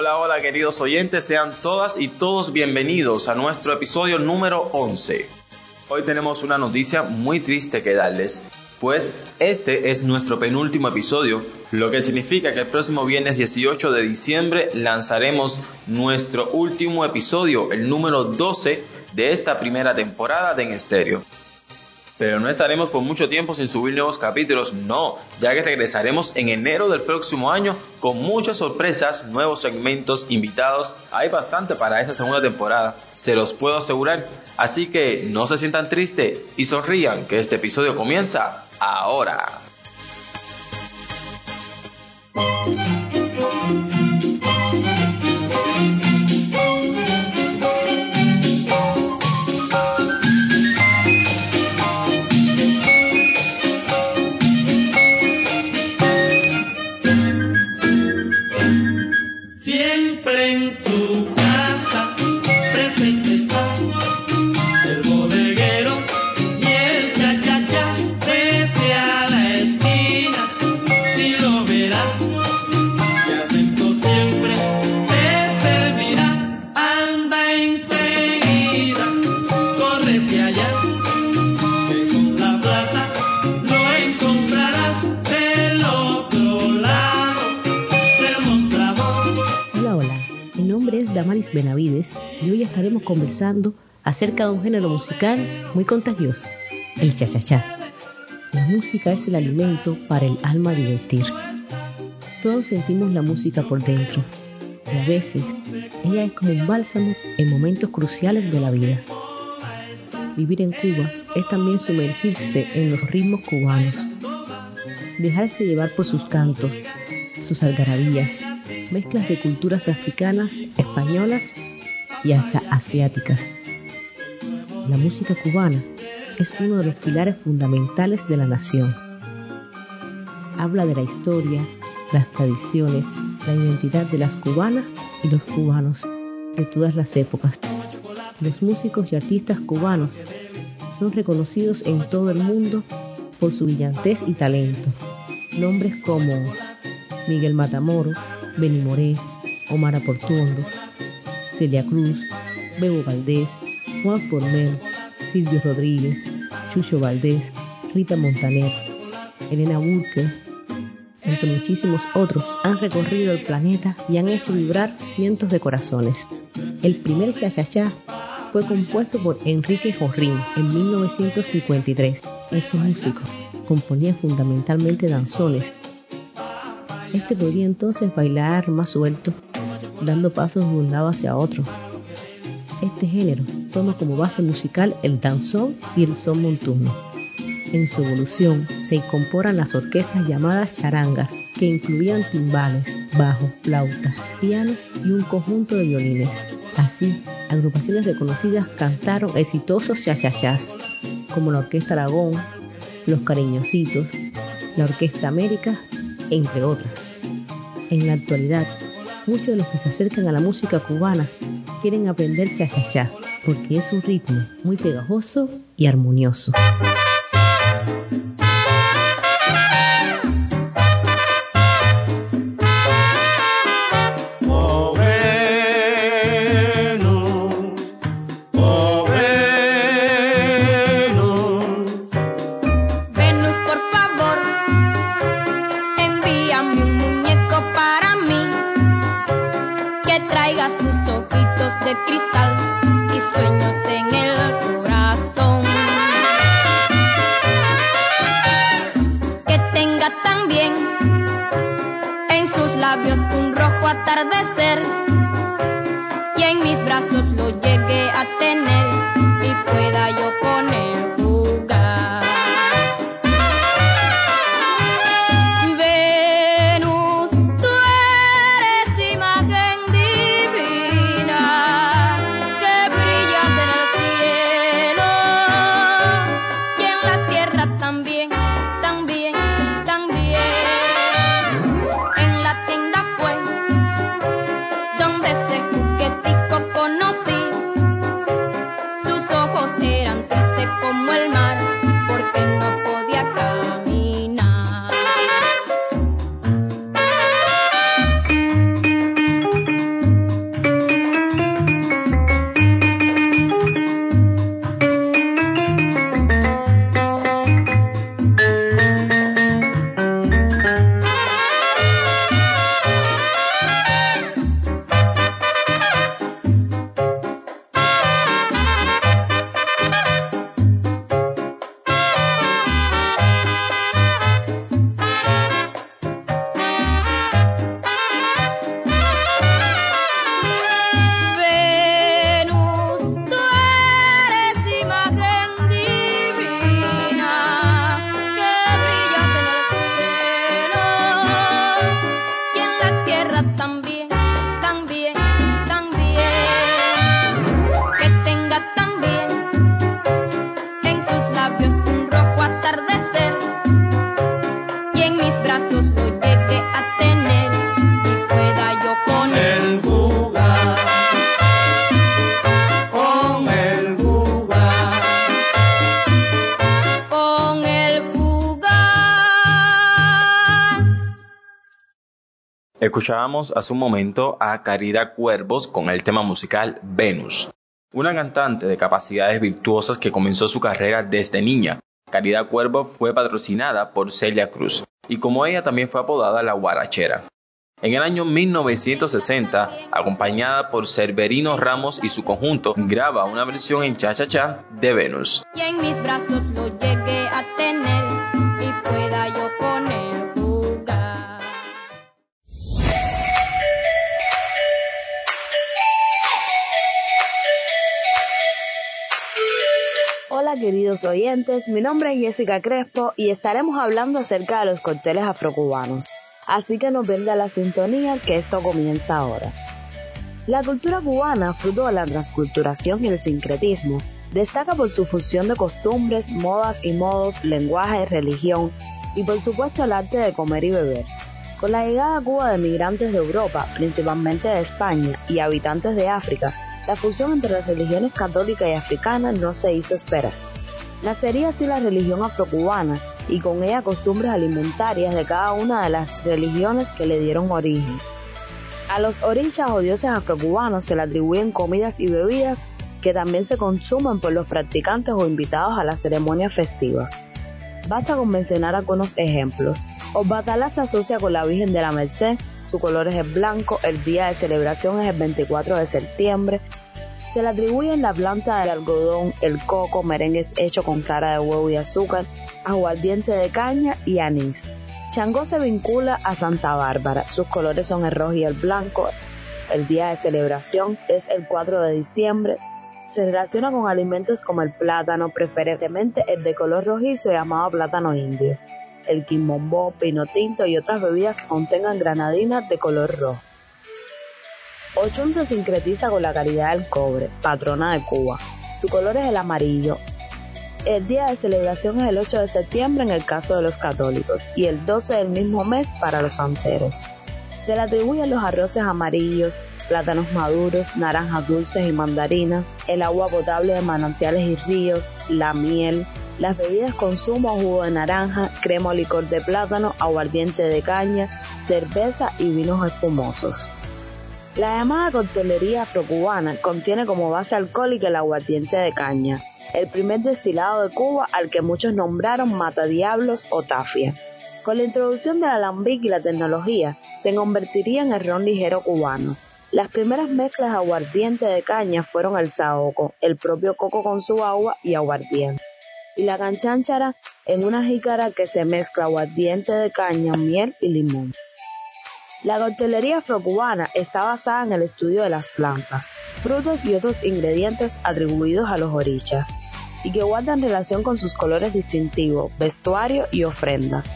Hola, hola queridos oyentes, sean todas y todos bienvenidos a nuestro episodio número 11. Hoy tenemos una noticia muy triste que darles, pues este es nuestro penúltimo episodio, lo que significa que el próximo viernes 18 de diciembre lanzaremos nuestro último episodio, el número 12 de esta primera temporada de En Estéreo. Pero no estaremos por mucho tiempo sin subir nuevos capítulos, no, ya que regresaremos en enero del próximo año con muchas sorpresas, nuevos segmentos, invitados. Hay bastante para esa segunda temporada, se los puedo asegurar. Así que no se sientan tristes y sonrían que este episodio comienza ahora. Benavides y hoy estaremos conversando acerca de un género musical muy contagioso, el cha-cha-cha. La música es el alimento para el alma divertir. Todos sentimos la música por dentro y a veces ella es como un bálsamo en momentos cruciales de la vida. Vivir en Cuba es también sumergirse en los ritmos cubanos, dejarse llevar por sus cantos, sus algarabías, mezclas de culturas africanas, españolas y hasta asiáticas. La música cubana es uno de los pilares fundamentales de la nación. Habla de la historia, las tradiciones, la identidad de las cubanas y los cubanos de todas las épocas. Los músicos y artistas cubanos son reconocidos en todo el mundo por su brillantez y talento. Nombres como Miguel Matamoro, Benny Moré, Omar Aportuondo, Celia Cruz, Bebo Valdés, Juan Formel, Silvio Rodríguez, Chucho Valdés, Rita Montaner, Elena Burke, entre muchísimos otros, han recorrido el planeta y han hecho vibrar cientos de corazones. El primer cha-cha-cha fue compuesto por Enrique Jorrín en 1953. Este músico componía fundamentalmente danzones este podía entonces bailar más suelto, dando pasos de un lado hacia otro. Este género toma como base musical el danzón y el son montuno. En su evolución se incorporan las orquestas llamadas charangas, que incluían timbales, bajo, flautas, piano y un conjunto de violines. Así, agrupaciones reconocidas cantaron exitosos chachachás, como la Orquesta Aragón, Los Cariñositos, la Orquesta América entre otras. En la actualidad, muchos de los que se acercan a la música cubana quieren aprender cha-cha-cha, porque es un ritmo muy pegajoso y armonioso. Ojos eran tristes Escuchábamos hace un momento a Caridad Cuervos con el tema musical Venus, una cantante de capacidades virtuosas que comenzó su carrera desde niña. Caridad Cuervos fue patrocinada por Celia Cruz y como ella también fue apodada la guarachera. En el año 1960, acompañada por Cerverino Ramos y su conjunto, graba una versión en cha-cha-cha de Venus. Y en mis brazos lo llegué a tener y pueda yo queridos oyentes, mi nombre es Jessica Crespo y estaremos hablando acerca de los cócteles afrocubanos. Así que nos venda la sintonía que esto comienza ahora. La cultura cubana, fruto de la transculturación y el sincretismo, destaca por su fusión de costumbres, modas y modos, lenguaje, religión y por supuesto el arte de comer y beber. Con la llegada a Cuba de migrantes de Europa, principalmente de España, y habitantes de África, la fusión entre las religiones católica y africana no se hizo esperar. Nacería así la religión afrocubana y con ella costumbres alimentarias de cada una de las religiones que le dieron origen. A los orillas o dioses afrocubanos se le atribuyen comidas y bebidas que también se consumen por los practicantes o invitados a las ceremonias festivas. Basta con mencionar algunos ejemplos. Obatala se asocia con la Virgen de la Merced, su color es el blanco, el día de celebración es el 24 de septiembre, se le atribuyen la planta del algodón, el coco, merengues hechos con clara de huevo y azúcar, aguardiente de caña y anís. Changó se vincula a Santa Bárbara. Sus colores son el rojo y el blanco. El día de celebración es el 4 de diciembre. Se relaciona con alimentos como el plátano, preferentemente el de color rojizo llamado plátano indio, el quimombó, pino tinto y otras bebidas que contengan granadinas de color rojo. Ochun se sincretiza con la caridad del cobre, patrona de Cuba. Su color es el amarillo. El día de celebración es el 8 de septiembre en el caso de los católicos y el 12 del mismo mes para los santeros. Se le atribuyen los arroces amarillos, plátanos maduros, naranjas dulces y mandarinas, el agua potable de manantiales y ríos, la miel, las bebidas con zumo jugo de naranja, crema o licor de plátano, aguardiente de caña, cerveza y vinos espumosos. La llamada coctelería afrocubana contiene como base alcohólica el aguardiente de caña, el primer destilado de Cuba al que muchos nombraron matadiablos o tafia. Con la introducción del alambique y la tecnología, se convertiría en el ron ligero cubano. Las primeras mezclas aguardiente de caña fueron el saoco, el propio coco con su agua y aguardiente, y la canchanchara en una jícara que se mezcla aguardiente de caña, miel y limón. La coctelería afrocubana está basada en el estudio de las plantas, frutos y otros ingredientes atribuidos a los orichas, y que guardan relación con sus colores distintivos, vestuario y ofrendas.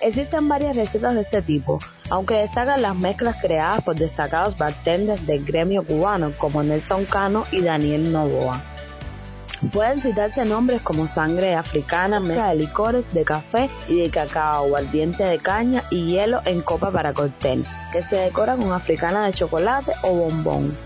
Existen varias recetas de este tipo, aunque destacan las mezclas creadas por destacados bartenders del gremio cubano como Nelson Cano y Daniel Novoa. Pueden citarse nombres como sangre africana, mezcla de licores, de café y de cacao, aguardiente de caña y hielo en copa para cóctel, que se decora con africana de chocolate o bombón.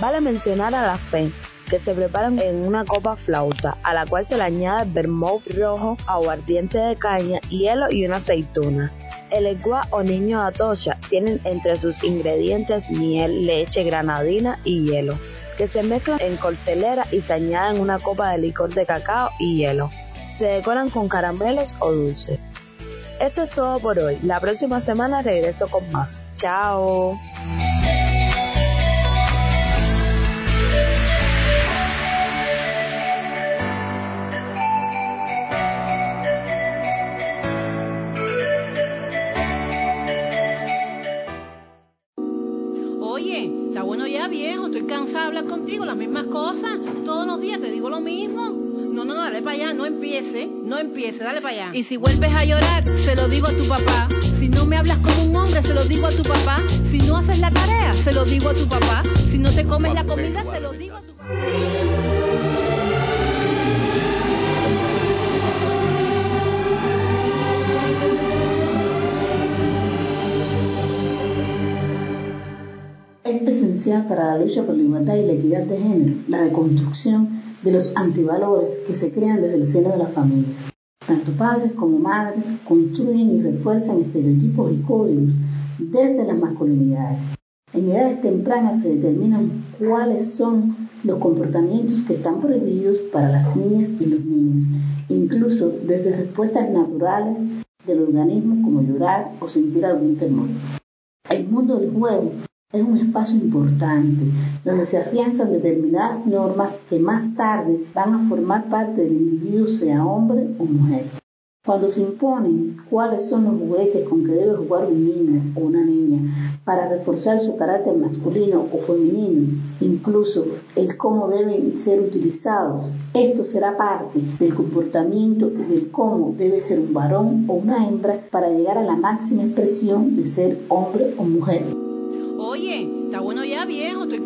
Vale mencionar a la fe, que se preparan en una copa flauta, a la cual se le añade vermouth rojo, aguardiente de caña, hielo y una aceituna. El eguá o niño atocha tienen entre sus ingredientes miel, leche, granadina y hielo que se mezclan en cortelera y se añaden una copa de licor de cacao y hielo. Se decoran con caramelos o dulces. Esto es todo por hoy. La próxima semana regreso con más. Chao. No empiece, dale para allá. Y si vuelves a llorar, se lo digo a tu papá. Si no me hablas como un hombre, se lo digo a tu papá. Si no haces la tarea, se lo digo a tu papá. Si no te comes la comida, se lo digo esencial para la lucha por la igualdad y la equidad de género la deconstrucción de los antivalores que se crean desde el seno de las familias. Tanto padres como madres construyen y refuerzan estereotipos y códigos desde las masculinidades. En edades tempranas se determinan cuáles son los comportamientos que están prohibidos para las niñas y los niños, incluso desde respuestas naturales del organismo como llorar o sentir algún temor. El mundo del juego es un espacio importante donde se afianzan determinadas normas que más tarde van a formar parte del individuo, sea hombre o mujer. Cuando se imponen cuáles son los juguetes con que debe jugar un niño o una niña para reforzar su carácter masculino o femenino, incluso el cómo deben ser utilizados, esto será parte del comportamiento y del cómo debe ser un varón o una hembra para llegar a la máxima expresión de ser hombre o mujer.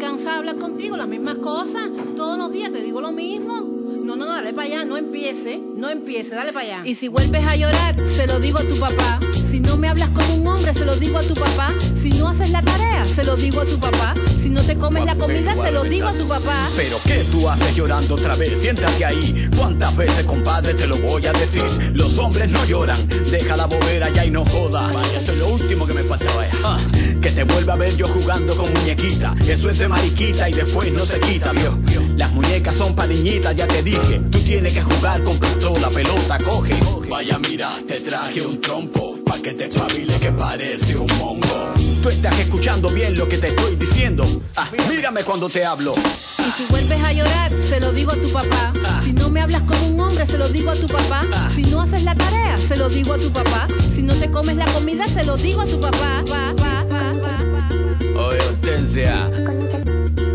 Cansada de hablar contigo, las mismas cosas, todos los días te digo lo mismo. No, no, no, dale para allá, no empiece, no empiece, dale para allá. Y si vuelves a llorar, se lo digo a tu papá. Si no me hablas como un hombre, se lo digo a tu papá. Si no haces la tarea, se lo digo a tu papá. Si no te comes la comida, se lo digo a tu papá. Pero ¿qué tú haces llorando otra vez? Siéntate ahí. ¿Cuántas veces, compadre, te lo voy a decir? Los hombres no lloran. Deja la bobera ya y no jodas. Vaya, esto es lo último que me faltaba. Ah, que te vuelva a ver yo jugando con muñequita. Eso es de mariquita y después no se quita, vio. Las muñecas son pa' niñitas, ya te dije. Tú tienes que jugar con pistola, pelota, coge. Vaya, mira, te traje un trompo. Pa' que te espabile que parece un mongo. Tú estás escuchando bien lo que te estoy diciendo. Ah, mírame cuando te hablo. Y si vuelves a llorar, se lo digo a tu papá. Si no me hablas como un hombre, se lo digo a tu papá. Si no haces la tarea, se lo digo a tu papá. Si no te comes la comida, se lo digo a tu papá. Pa, pa, pa, pa, pa. Oye, Hortensia,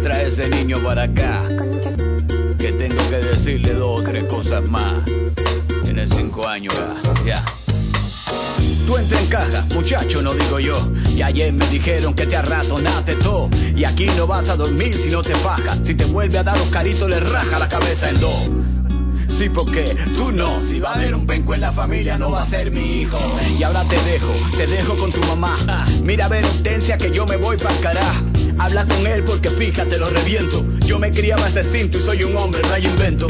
trae ese niño para acá. Que decirle dos o tres cosas más. Tiene cinco años ya. ya. Tú entra en caja, muchacho, no digo yo. Y ayer me dijeron que te arratonaste todo. Y aquí no vas a dormir si no te fajas. Si te vuelve a dar los caritos, le raja la cabeza en dos. Sí, porque tú no. Si va a haber un penco en la familia, no va a ser mi hijo. Y ahora te dejo, te dejo con tu mamá. Mira a ver, Hortensia, que yo me voy para carajo. Habla con él porque fíjate, lo reviento. Yo me criaba ese cinto y soy un hombre, no invento.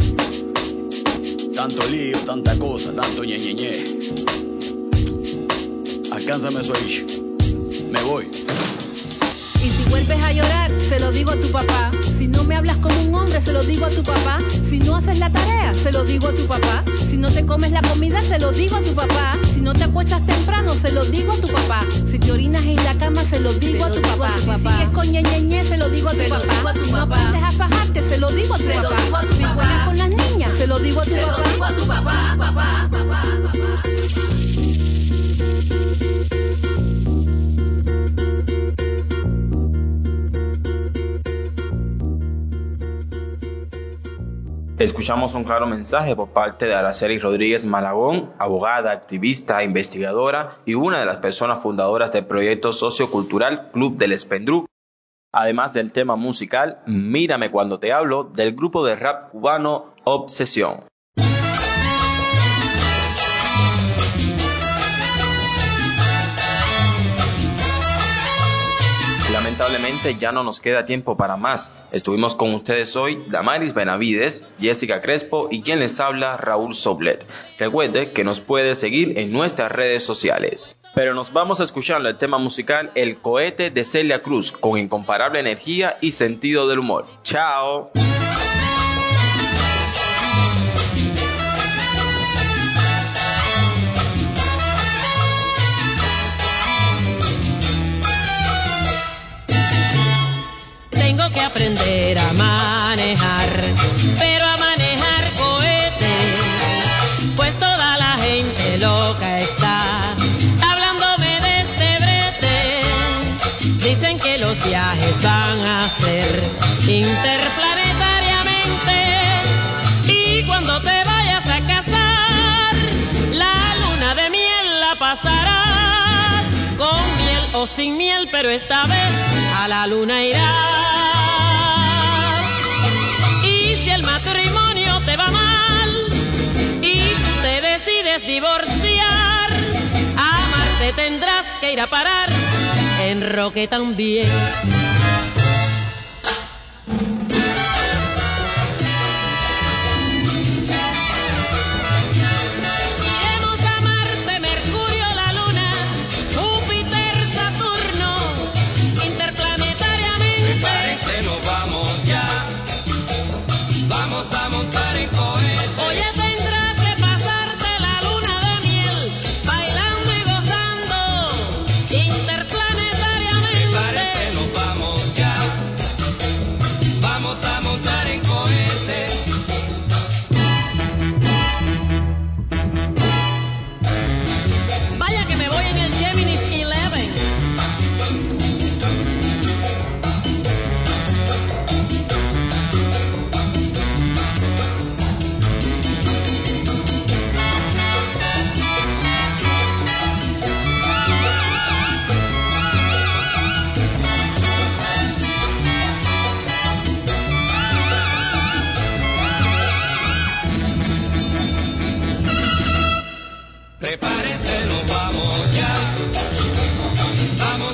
Tanto lío, tanta cosa, tanto ñe, ñe, ñe. Alcánzame eso ahí. Me voy. Y si vuelves a llorar, se lo digo a tu papá. Si no me hablas como un hombre, se lo digo a tu papá. Haces la tarea, se lo digo a tu papá. Si no te comes la comida, se lo digo a tu papá. Si no te acuestas temprano, se lo digo a tu papá. Si te orinas en la cama, se lo digo a tu papá. Si sigues con ñeñeñe, se lo digo a tu papá. Si no aprendes a fajarte, se lo digo a tu papá. Si juegas con las niñas, se lo digo a tu papá. Escuchamos un claro mensaje por parte de Araceli Rodríguez Malagón, abogada, activista, investigadora y una de las personas fundadoras del proyecto sociocultural Club del Espendrú, además del tema musical Mírame cuando te hablo del grupo de rap cubano Obsesión. Lamentablemente ya no nos queda tiempo para más. Estuvimos con ustedes hoy Damaris Benavides, Jessica Crespo y quien les habla Raúl Soblet. Recuerde que nos puede seguir en nuestras redes sociales. Pero nos vamos a escuchar el tema musical El cohete de Celia Cruz con incomparable energía y sentido del humor. Chao. Aprender a manejar, pero a manejar cohete, pues toda la gente loca está hablándome de este brete. Dicen que los viajes van a ser interplanetariamente y cuando te vayas a casar, la luna de miel la pasarás con miel o sin miel, pero esta vez a la luna irás. Divorciar, a Marte tendrás que ir a parar, en Roque también.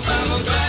Alabama